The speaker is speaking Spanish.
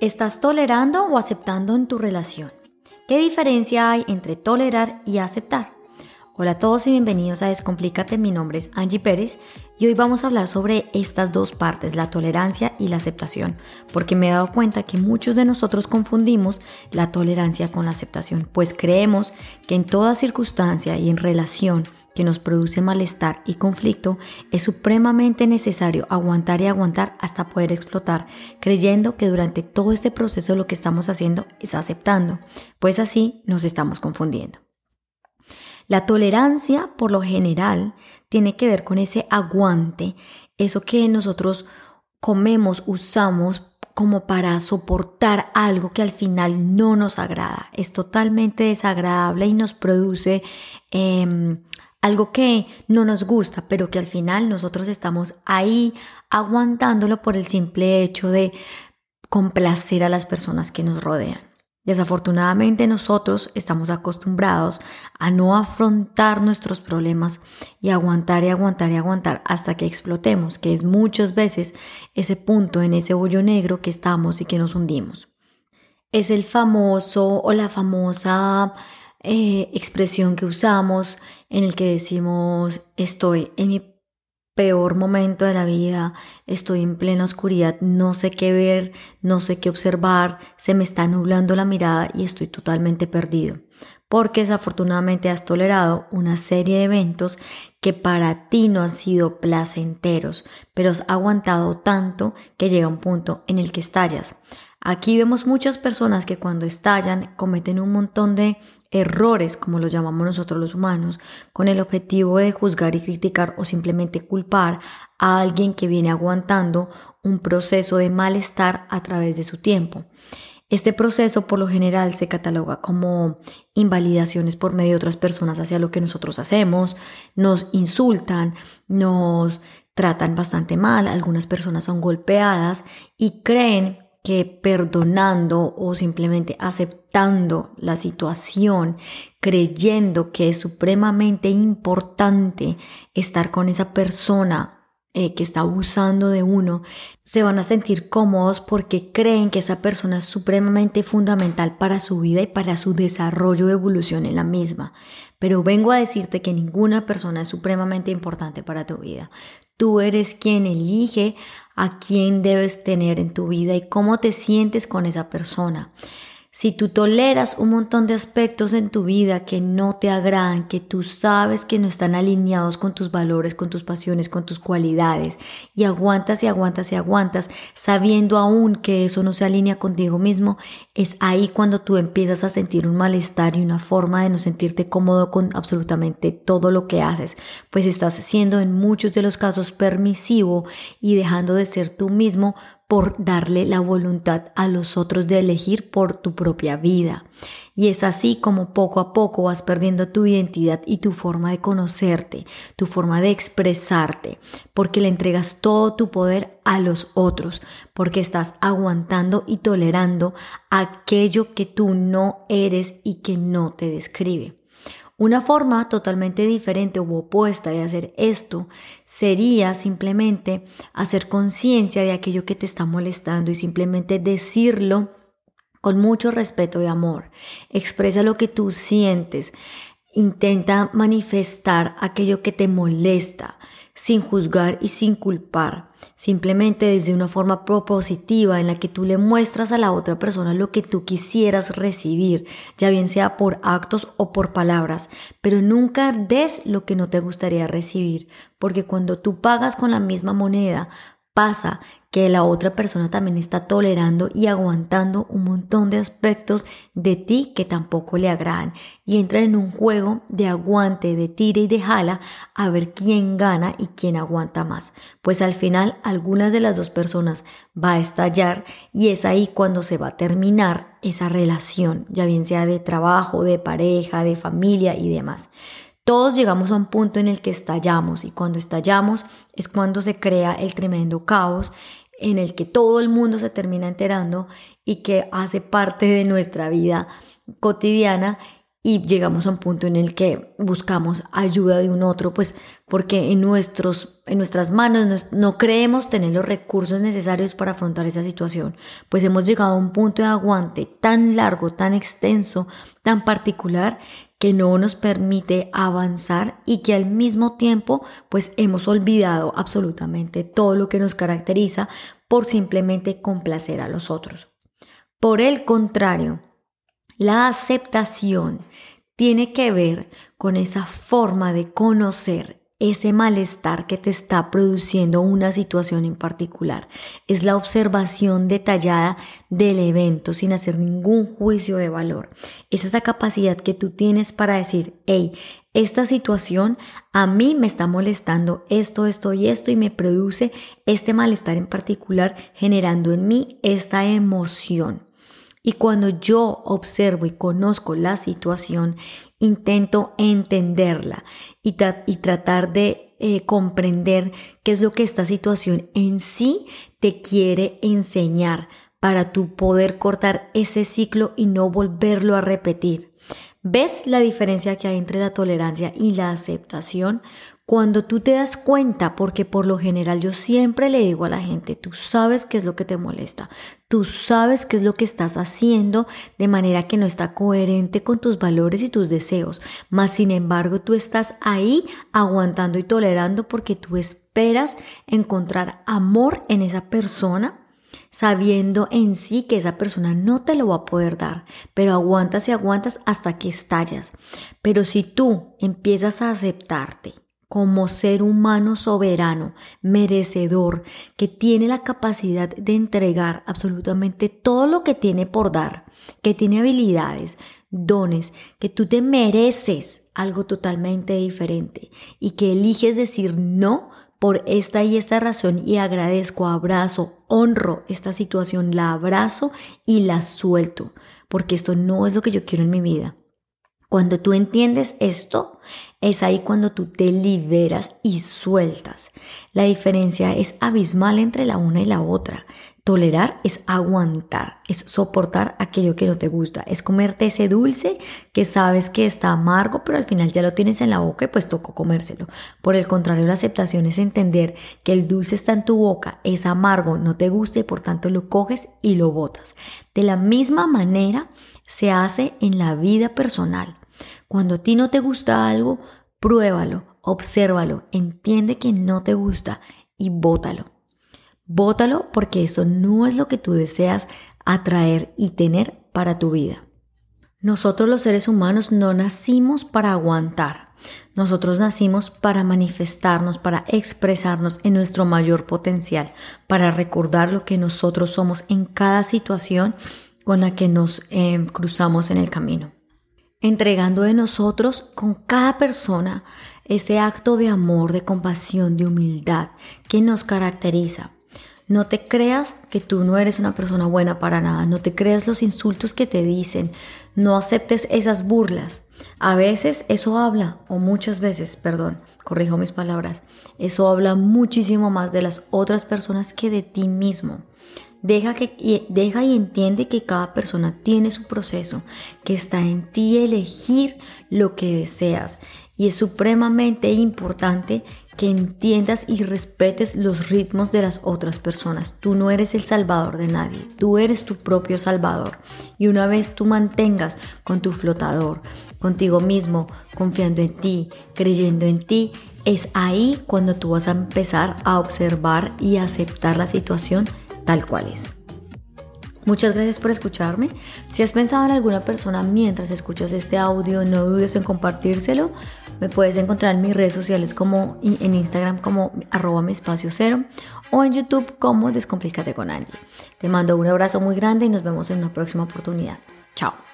¿Estás tolerando o aceptando en tu relación? ¿Qué diferencia hay entre tolerar y aceptar? Hola a todos y bienvenidos a Descomplícate, mi nombre es Angie Pérez y hoy vamos a hablar sobre estas dos partes, la tolerancia y la aceptación, porque me he dado cuenta que muchos de nosotros confundimos la tolerancia con la aceptación, pues creemos que en toda circunstancia y en relación que nos produce malestar y conflicto, es supremamente necesario aguantar y aguantar hasta poder explotar, creyendo que durante todo este proceso lo que estamos haciendo es aceptando, pues así nos estamos confundiendo. La tolerancia, por lo general, tiene que ver con ese aguante, eso que nosotros comemos, usamos como para soportar algo que al final no nos agrada. Es totalmente desagradable y nos produce em, algo que no nos gusta, pero que al final nosotros estamos ahí aguantándolo por el simple hecho de complacer a las personas que nos rodean. Desafortunadamente nosotros estamos acostumbrados a no afrontar nuestros problemas y aguantar y aguantar y aguantar hasta que explotemos, que es muchas veces ese punto en ese hoyo negro que estamos y que nos hundimos. Es el famoso o la famosa eh, expresión que usamos en el que decimos estoy en mi peor momento de la vida, estoy en plena oscuridad, no sé qué ver, no sé qué observar, se me está nublando la mirada y estoy totalmente perdido. Porque desafortunadamente has tolerado una serie de eventos que para ti no han sido placenteros, pero has aguantado tanto que llega un punto en el que estallas. Aquí vemos muchas personas que cuando estallan cometen un montón de errores, como los llamamos nosotros los humanos, con el objetivo de juzgar y criticar o simplemente culpar a alguien que viene aguantando un proceso de malestar a través de su tiempo. Este proceso por lo general se cataloga como invalidaciones por medio de otras personas hacia lo que nosotros hacemos, nos insultan, nos tratan bastante mal, algunas personas son golpeadas y creen que perdonando o simplemente aceptando la situación, creyendo que es supremamente importante estar con esa persona eh, que está abusando de uno, se van a sentir cómodos porque creen que esa persona es supremamente fundamental para su vida y para su desarrollo y evolución en la misma. Pero vengo a decirte que ninguna persona es supremamente importante para tu vida. Tú eres quien elige a quién debes tener en tu vida y cómo te sientes con esa persona. Si tú toleras un montón de aspectos en tu vida que no te agradan, que tú sabes que no están alineados con tus valores, con tus pasiones, con tus cualidades, y aguantas y aguantas y aguantas, sabiendo aún que eso no se alinea contigo mismo, es ahí cuando tú empiezas a sentir un malestar y una forma de no sentirte cómodo con absolutamente todo lo que haces, pues estás siendo en muchos de los casos permisivo y dejando de ser tú mismo por darle la voluntad a los otros de elegir por tu propia vida. Y es así como poco a poco vas perdiendo tu identidad y tu forma de conocerte, tu forma de expresarte, porque le entregas todo tu poder a los otros, porque estás aguantando y tolerando aquello que tú no eres y que no te describe. Una forma totalmente diferente u opuesta de hacer esto sería simplemente hacer conciencia de aquello que te está molestando y simplemente decirlo con mucho respeto y amor. Expresa lo que tú sientes. Intenta manifestar aquello que te molesta sin juzgar y sin culpar, simplemente desde una forma propositiva en la que tú le muestras a la otra persona lo que tú quisieras recibir, ya bien sea por actos o por palabras, pero nunca des lo que no te gustaría recibir, porque cuando tú pagas con la misma moneda, pasa que la otra persona también está tolerando y aguantando un montón de aspectos de ti que tampoco le agradan y entra en un juego de aguante, de tira y de jala a ver quién gana y quién aguanta más. Pues al final algunas de las dos personas va a estallar y es ahí cuando se va a terminar esa relación, ya bien sea de trabajo, de pareja, de familia y demás. Todos llegamos a un punto en el que estallamos y cuando estallamos es cuando se crea el tremendo caos en el que todo el mundo se termina enterando y que hace parte de nuestra vida cotidiana y llegamos a un punto en el que buscamos ayuda de un otro, pues porque en nuestros en nuestras manos, no, creemos tener los recursos necesarios para afrontar esa situación, pues hemos llegado a un punto de aguante tan largo, tan extenso, tan particular, que no nos permite avanzar y que al mismo tiempo pues hemos olvidado absolutamente todo lo que nos caracteriza por simplemente complacer a los otros. Por el contrario, la aceptación tiene que ver con esa forma de conocer ese malestar que te está produciendo una situación en particular. Es la observación detallada del evento sin hacer ningún juicio de valor. Es esa capacidad que tú tienes para decir, hey, esta situación a mí me está molestando esto, esto y esto y me produce este malestar en particular generando en mí esta emoción. Y cuando yo observo y conozco la situación, intento entenderla y, tratar de eh, comprender qué es lo que esta situación en sí te quiere enseñar para tu poder cortar ese ciclo y no volverlo a repetir. ¿Ves la diferencia que hay entre la tolerancia y la aceptación? Cuando tú te das cuenta, porque por lo general yo siempre le digo a la gente, tú sabes qué es lo que te molesta, tú sabes qué es lo que estás haciendo de manera que no está coherente con tus valores y tus deseos, mas sin embargo tú estás ahí aguantando y tolerando porque tú esperas encontrar amor en esa persona sabiendo en sí que esa persona no te lo va a poder dar, pero aguantas y aguantas hasta que estallas. Pero si tú empiezas a aceptarte, como ser humano soberano, merecedor, que tiene la capacidad de entregar absolutamente todo lo que tiene por dar, que tiene habilidades, dones, que tú te mereces algo totalmente diferente y que eliges decir no por esta y esta razón y agradezco, abrazo, honro esta situación, la abrazo y la suelto, porque esto no es lo que yo quiero en mi vida. Cuando tú entiendes esto, es ahí cuando tú te liberas y sueltas. La diferencia es abismal entre la una y la otra. Tolerar es aguantar, es soportar aquello que no te gusta, es comerte ese dulce que sabes que está amargo, pero al final ya lo tienes en la boca y pues tocó comérselo. Por el contrario, la aceptación es entender que el dulce está en tu boca, es amargo, no te gusta y por tanto lo coges y lo botas. De la misma manera se hace en la vida personal. Cuando a ti no te gusta algo, pruébalo, obsérvalo, entiende que no te gusta y bótalo. Bótalo porque eso no es lo que tú deseas atraer y tener para tu vida. Nosotros los seres humanos no nacimos para aguantar. Nosotros nacimos para manifestarnos, para expresarnos en nuestro mayor potencial, para recordar lo que nosotros somos en cada situación con la que nos eh, cruzamos en el camino entregando de nosotros con cada persona ese acto de amor, de compasión, de humildad que nos caracteriza. No te creas que tú no eres una persona buena para nada, no te creas los insultos que te dicen, no aceptes esas burlas. A veces eso habla, o muchas veces, perdón, corrijo mis palabras, eso habla muchísimo más de las otras personas que de ti mismo. Deja, que, deja y entiende que cada persona tiene su proceso, que está en ti elegir lo que deseas. Y es supremamente importante que entiendas y respetes los ritmos de las otras personas. Tú no eres el salvador de nadie, tú eres tu propio salvador. Y una vez tú mantengas con tu flotador, contigo mismo, confiando en ti, creyendo en ti, es ahí cuando tú vas a empezar a observar y aceptar la situación tal cual es. Muchas gracias por escucharme. Si has pensado en alguna persona mientras escuchas este audio, no dudes en compartírselo. Me puedes encontrar en mis redes sociales como en Instagram como arroba mi espacio cero o en YouTube como Descomplícate con Angie. Te mando un abrazo muy grande y nos vemos en una próxima oportunidad. Chao.